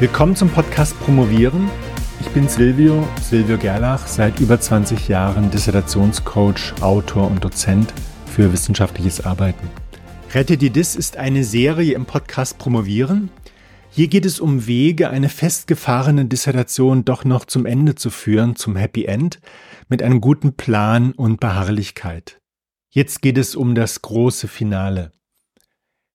Willkommen zum Podcast Promovieren. Ich bin Silvio, Silvio Gerlach, seit über 20 Jahren Dissertationscoach, Autor und Dozent für wissenschaftliches Arbeiten. Rette die Dis ist eine Serie im Podcast Promovieren. Hier geht es um Wege, eine festgefahrene Dissertation doch noch zum Ende zu führen, zum Happy End, mit einem guten Plan und Beharrlichkeit. Jetzt geht es um das große Finale.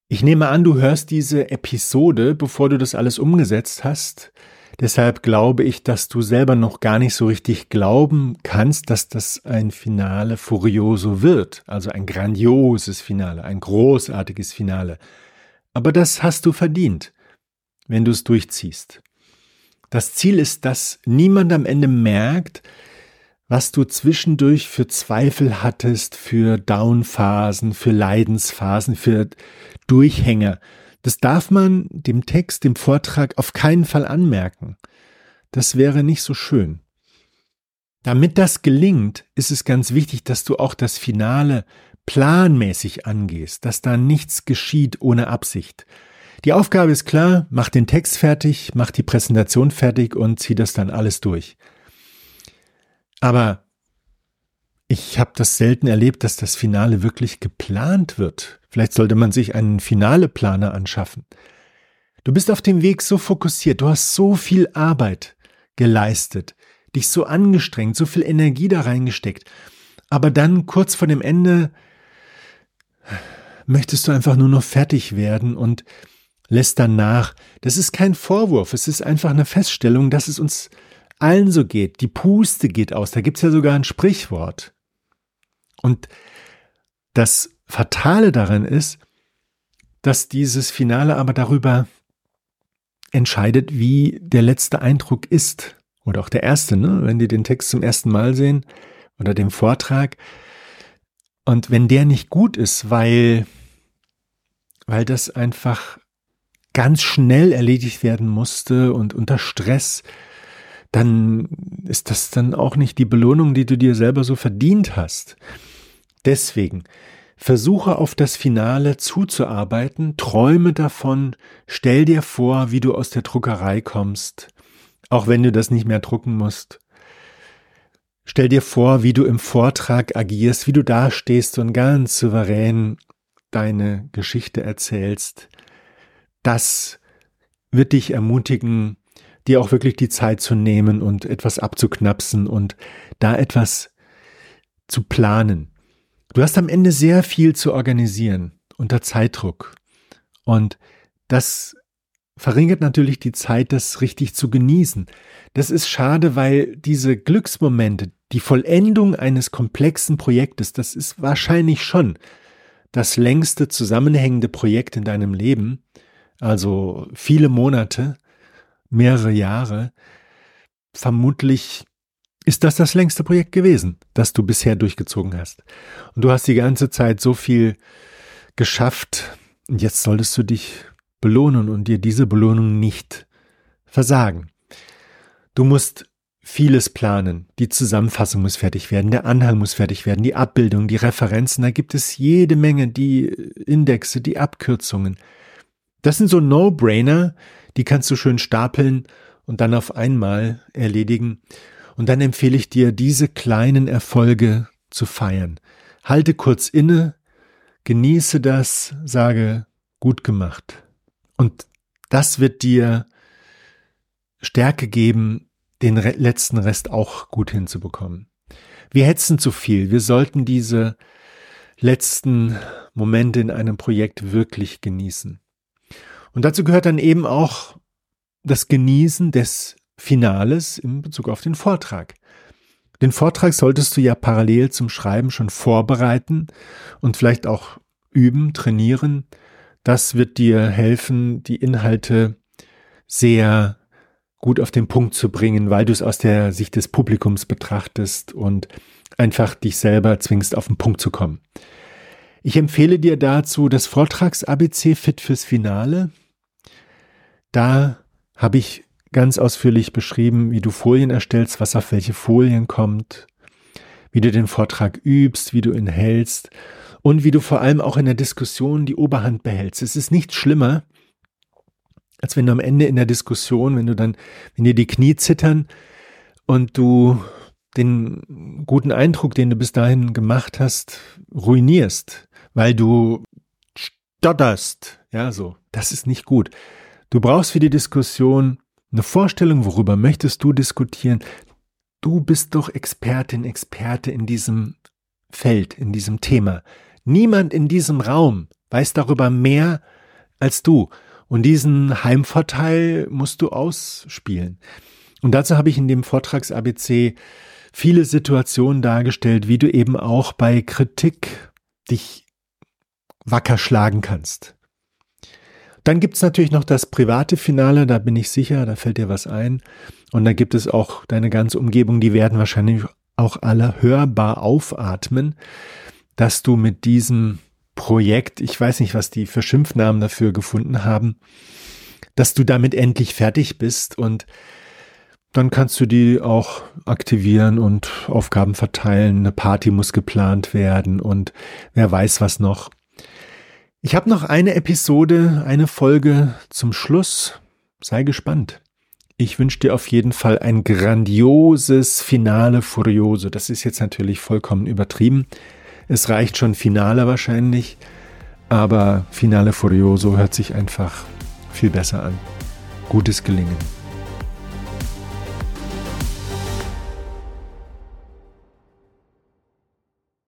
Ich nehme an, du hörst diese Episode, bevor du das alles umgesetzt hast. Deshalb glaube ich, dass du selber noch gar nicht so richtig glauben kannst, dass das ein Finale furioso wird, also ein grandioses Finale, ein großartiges Finale. Aber das hast du verdient, wenn du es durchziehst. Das Ziel ist, dass niemand am Ende merkt, was du zwischendurch für Zweifel hattest, für Downphasen, für Leidensphasen, für Durchhänger. Das darf man dem Text, dem Vortrag auf keinen Fall anmerken. Das wäre nicht so schön. Damit das gelingt, ist es ganz wichtig, dass du auch das Finale planmäßig angehst, dass da nichts geschieht ohne Absicht. Die Aufgabe ist klar, mach den Text fertig, mach die Präsentation fertig und zieh das dann alles durch. Aber ich habe das selten erlebt, dass das Finale wirklich geplant wird. Vielleicht sollte man sich einen Finale-Planer anschaffen. Du bist auf dem Weg so fokussiert, du hast so viel Arbeit geleistet, dich so angestrengt, so viel Energie da reingesteckt. Aber dann kurz vor dem Ende möchtest du einfach nur noch fertig werden und lässt dann nach. Das ist kein Vorwurf, es ist einfach eine Feststellung, dass es uns allen so geht. Die Puste geht aus. Da gibt's ja sogar ein Sprichwort. Und das Fatale darin ist, dass dieses Finale aber darüber entscheidet, wie der letzte Eindruck ist. Oder auch der erste, ne? wenn die den Text zum ersten Mal sehen oder den Vortrag. Und wenn der nicht gut ist, weil, weil das einfach ganz schnell erledigt werden musste und unter Stress, dann ist das dann auch nicht die Belohnung, die du dir selber so verdient hast. Deswegen versuche auf das Finale zuzuarbeiten, träume davon, stell dir vor, wie du aus der Druckerei kommst, auch wenn du das nicht mehr drucken musst. Stell dir vor, wie du im Vortrag agierst, wie du dastehst und ganz souverän deine Geschichte erzählst. Das wird dich ermutigen, dir auch wirklich die Zeit zu nehmen und etwas abzuknapsen und da etwas zu planen. Du hast am Ende sehr viel zu organisieren unter Zeitdruck. Und das verringert natürlich die Zeit, das richtig zu genießen. Das ist schade, weil diese Glücksmomente, die Vollendung eines komplexen Projektes, das ist wahrscheinlich schon das längste zusammenhängende Projekt in deinem Leben, also viele Monate, mehrere Jahre. Vermutlich ist das das längste Projekt gewesen, das du bisher durchgezogen hast. Und du hast die ganze Zeit so viel geschafft. Und jetzt solltest du dich belohnen und dir diese Belohnung nicht versagen. Du musst vieles planen. Die Zusammenfassung muss fertig werden, der Anhang muss fertig werden, die Abbildung, die Referenzen, da gibt es jede Menge, die Indexe, die Abkürzungen. Das sind so No-Brainer, die kannst du schön stapeln und dann auf einmal erledigen. Und dann empfehle ich dir, diese kleinen Erfolge zu feiern. Halte kurz inne, genieße das, sage gut gemacht. Und das wird dir Stärke geben, den letzten Rest auch gut hinzubekommen. Wir hetzen zu viel. Wir sollten diese letzten Momente in einem Projekt wirklich genießen. Und dazu gehört dann eben auch das Genießen des Finales in Bezug auf den Vortrag. Den Vortrag solltest du ja parallel zum Schreiben schon vorbereiten und vielleicht auch üben, trainieren. Das wird dir helfen, die Inhalte sehr gut auf den Punkt zu bringen, weil du es aus der Sicht des Publikums betrachtest und einfach dich selber zwingst, auf den Punkt zu kommen. Ich empfehle dir dazu das Vortrags-ABC Fit fürs Finale. Da habe ich ganz ausführlich beschrieben, wie du Folien erstellst, was auf welche Folien kommt, wie du den Vortrag übst, wie du ihn hältst und wie du vor allem auch in der Diskussion die Oberhand behältst. Es ist nichts schlimmer, als wenn du am Ende in der Diskussion, wenn du dann, wenn dir die Knie zittern und du den guten Eindruck, den du bis dahin gemacht hast, ruinierst, weil du stotterst. Ja, so. Das ist nicht gut. Du brauchst für die Diskussion eine Vorstellung, worüber möchtest du diskutieren. Du bist doch Expertin, Experte in diesem Feld, in diesem Thema. Niemand in diesem Raum weiß darüber mehr als du. Und diesen Heimvorteil musst du ausspielen. Und dazu habe ich in dem Vortrags-ABC viele Situationen dargestellt, wie du eben auch bei Kritik dich wacker schlagen kannst. Dann gibt's natürlich noch das private Finale, da bin ich sicher, da fällt dir was ein. Und da gibt es auch deine ganze Umgebung, die werden wahrscheinlich auch alle hörbar aufatmen, dass du mit diesem Projekt, ich weiß nicht, was die für Schimpfnamen dafür gefunden haben, dass du damit endlich fertig bist und dann kannst du die auch aktivieren und Aufgaben verteilen. Eine Party muss geplant werden und wer weiß was noch. Ich habe noch eine Episode, eine Folge zum Schluss. Sei gespannt. Ich wünsche dir auf jeden Fall ein grandioses Finale Furioso. Das ist jetzt natürlich vollkommen übertrieben. Es reicht schon Finale wahrscheinlich, aber Finale Furioso hört sich einfach viel besser an. Gutes Gelingen.